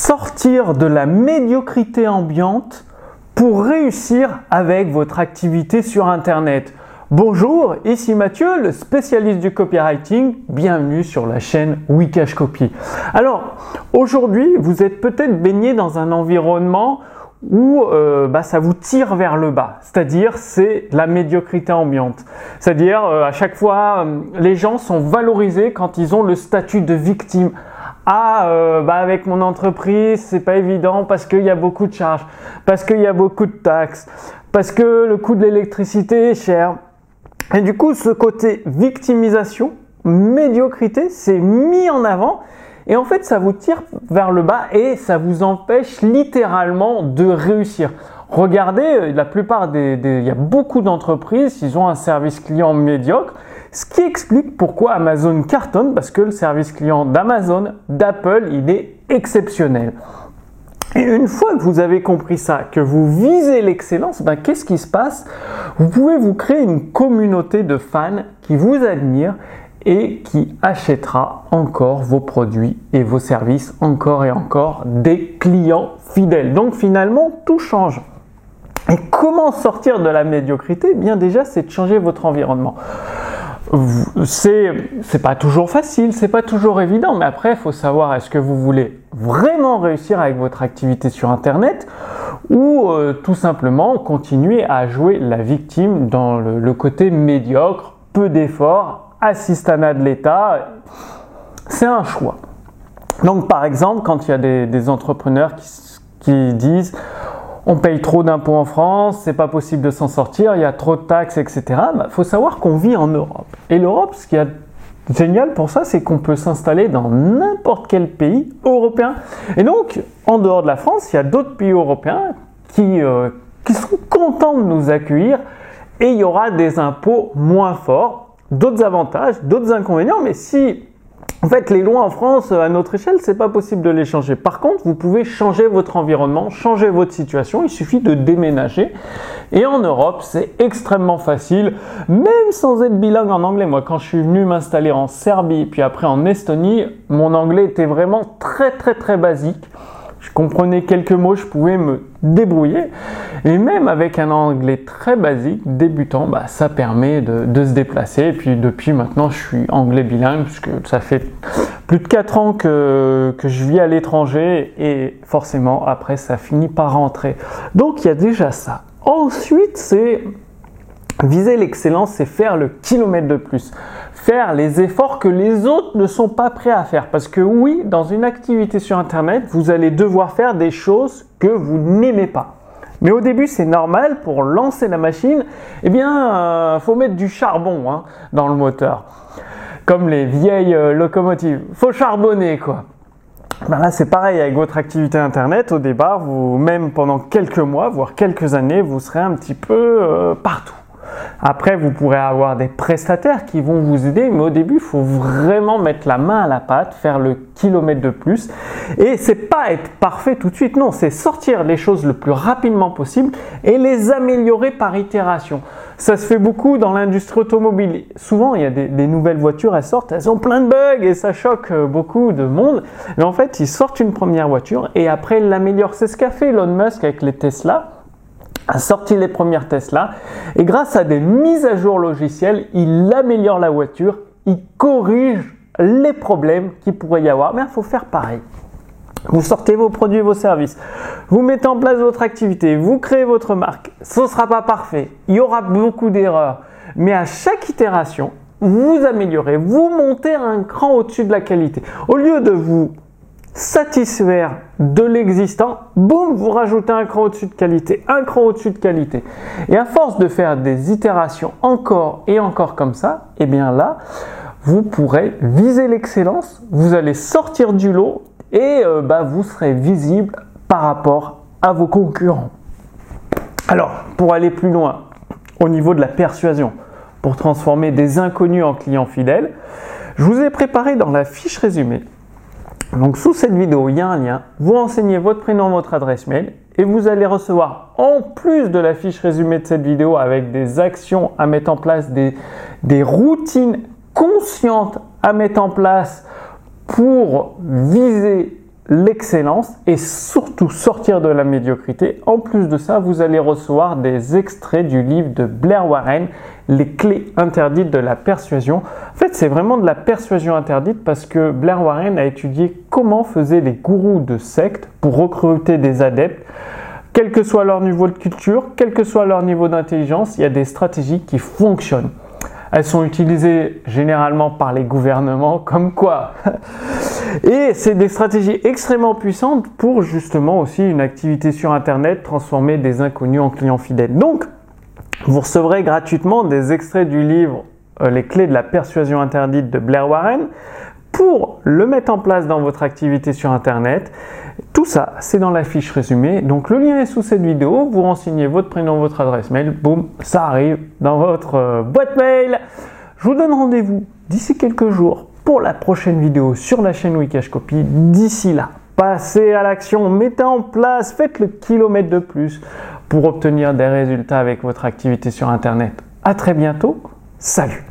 sortir de la médiocrité ambiante pour réussir avec votre activité sur Internet. Bonjour, ici Mathieu, le spécialiste du copywriting. Bienvenue sur la chaîne Wikash Copy. Alors, aujourd'hui, vous êtes peut-être baigné dans un environnement où euh, bah, ça vous tire vers le bas, c'est-à-dire c'est la médiocrité ambiante. C'est-à-dire euh, à chaque fois, euh, les gens sont valorisés quand ils ont le statut de victime. Ah, euh, bah avec mon entreprise, c'est pas évident parce qu'il y a beaucoup de charges, parce qu'il y a beaucoup de taxes, parce que le coût de l'électricité est cher. Et du coup, ce côté victimisation, médiocrité, c'est mis en avant. Et en fait, ça vous tire vers le bas et ça vous empêche littéralement de réussir. Regardez, euh, la plupart des, il y a beaucoup d'entreprises, ils ont un service client médiocre ce qui explique pourquoi Amazon cartonne, parce que le service client d'Amazon, d'Apple, il est exceptionnel. Et une fois que vous avez compris ça, que vous visez l'excellence, ben qu'est-ce qui se passe? Vous pouvez vous créer une communauté de fans qui vous admirent et qui achètera encore vos produits et vos services encore et encore des clients fidèles. Donc finalement, tout change. Et comment sortir de la médiocrité? Eh Bien déjà, c'est de changer votre environnement c'est pas toujours facile, c'est pas toujours évident, mais après il faut savoir est-ce que vous voulez vraiment réussir avec votre activité sur internet ou euh, tout simplement continuer à jouer la victime dans le, côté médiocre, peu d'efforts, assistanat de l'État? C'est un choix. Donc par exemple, quand il y a des, entrepreneurs qui disent on paye trop d'impôts en France, c'est pas possible de s'en sortir, il y a trop de taxes, etc. Il bah, faut savoir qu'on vit en Europe. Et l'Europe, ce qui est génial pour ça, c'est qu'on peut s'installer dans n'importe quel pays européen. Et donc, en dehors de la France, il y a d'autres pays européens qui, euh, qui sont contents de nous accueillir et il y aura des impôts moins forts, d'autres avantages, d'autres inconvénients, mais si en fait, les lois en France, à notre échelle, c'est pas possible de les changer. Par contre, vous pouvez changer votre environnement, changer votre situation. Il suffit de déménager. Et en Europe, c'est extrêmement facile, même sans être bilingue en anglais. Moi, quand je suis venu m'installer en Serbie, puis après en Estonie, mon anglais était vraiment très, très, très basique je comprenais quelques mots, je pouvais me débrouiller. Et même avec un anglais très basique, débutant, bah, ça permet de, se déplacer. Et puis depuis maintenant, je suis anglais bilingue, puisque ça fait plus de 4 ans que, que je vis à l'étranger. Et forcément, après, ça finit par rentrer. Donc il y a déjà ça. Ensuite, c'est viser l'excellence, c'est faire le kilomètre de plus faire les efforts que les autres ne sont pas prêts à faire. Parce que oui, dans une activité sur Internet, vous allez devoir faire des choses que vous n'aimez pas. Mais au début, c'est normal pour lancer la machine. Eh bien, euh, faut mettre du charbon hein, dans le moteur, comme les vieilles euh, locomotives. Faut charbonner quoi. Ben là, c'est pareil avec votre activité internet. Au départ, vous, même pendant quelques mois, voire quelques années, vous serez un petit peu euh, partout. Après, vous pourrez avoir des prestataires qui vont vous aider, mais au début, il faut vraiment mettre la main à la pâte, faire le kilomètre de plus. Et c'est pas être parfait tout de suite, non, c'est sortir les choses le plus rapidement possible et les améliorer par itération. Ça se fait beaucoup dans l'industrie automobile. Souvent, il y a des, des, nouvelles voitures, elles sortent, elles ont plein de bugs et ça choque euh, beaucoup de monde. Mais en fait, ils sortent une première voiture et après, ils l'améliorent. C'est ce qu'a fait Elon Musk avec les Tesla sorti les premières Tesla et grâce à des mises à jour logicielles, il améliore la voiture, il corrige les problèmes qu'il pourrait y avoir. Mais il faut faire pareil. Vous sortez vos produits, vos services, vous mettez en place votre activité, vous créez votre marque. Ce ne sera pas parfait, il y aura beaucoup d'erreurs, mais à chaque itération, vous améliorez, vous montez un cran au-dessus de la qualité. Au lieu de vous satisfaire de l'existant, boum, vous rajoutez un cran au-dessus de qualité, un cran au-dessus de qualité. Et à force de faire des itérations encore et encore comme ça, eh bien là, vous pourrez viser l'excellence, vous allez sortir du lot et euh, bah, vous serez visible par rapport à vos concurrents. Alors, pour aller plus loin, au niveau de la persuasion, pour transformer des inconnus en clients fidèles, je vous ai préparé dans la fiche résumée donc sous cette vidéo, il y a un lien. Vous renseignez votre prénom, votre adresse mail et vous allez recevoir en plus de la fiche résumée de cette vidéo avec des actions à mettre en place, des, des routines conscientes à mettre en place pour viser l'excellence et surtout sortir de la médiocrité. En plus de ça, vous allez recevoir des extraits du livre de Blair Warren, Les clés interdites de la persuasion. En fait, c'est vraiment de la persuasion interdite parce que Blair Warren a étudié comment faisaient les gourous de sectes pour recruter des adeptes. Quel que soit leur niveau de culture, quel que soit leur niveau d'intelligence, il y a des stratégies qui fonctionnent. Elles sont utilisées généralement par les gouvernements comme quoi. Et c'est des stratégies extrêmement puissantes pour justement aussi une activité sur Internet, transformer des inconnus en clients fidèles. Donc, vous recevrez gratuitement des extraits du livre euh, Les clés de la persuasion interdite de Blair Warren pour le mettre en place dans votre activité sur Internet. Tout ça, c'est dans la fiche résumée. Donc le lien est sous cette vidéo. Vous renseignez votre prénom, votre adresse mail. Boum, ça arrive dans votre euh, boîte mail. Je vous donne rendez-vous d'ici quelques jours pour la prochaine vidéo sur la chaîne Wikash Copy. D'ici là, passez à l'action, mettez en place, faites le kilomètre de plus pour obtenir des résultats avec votre activité sur Internet. À très bientôt. Salut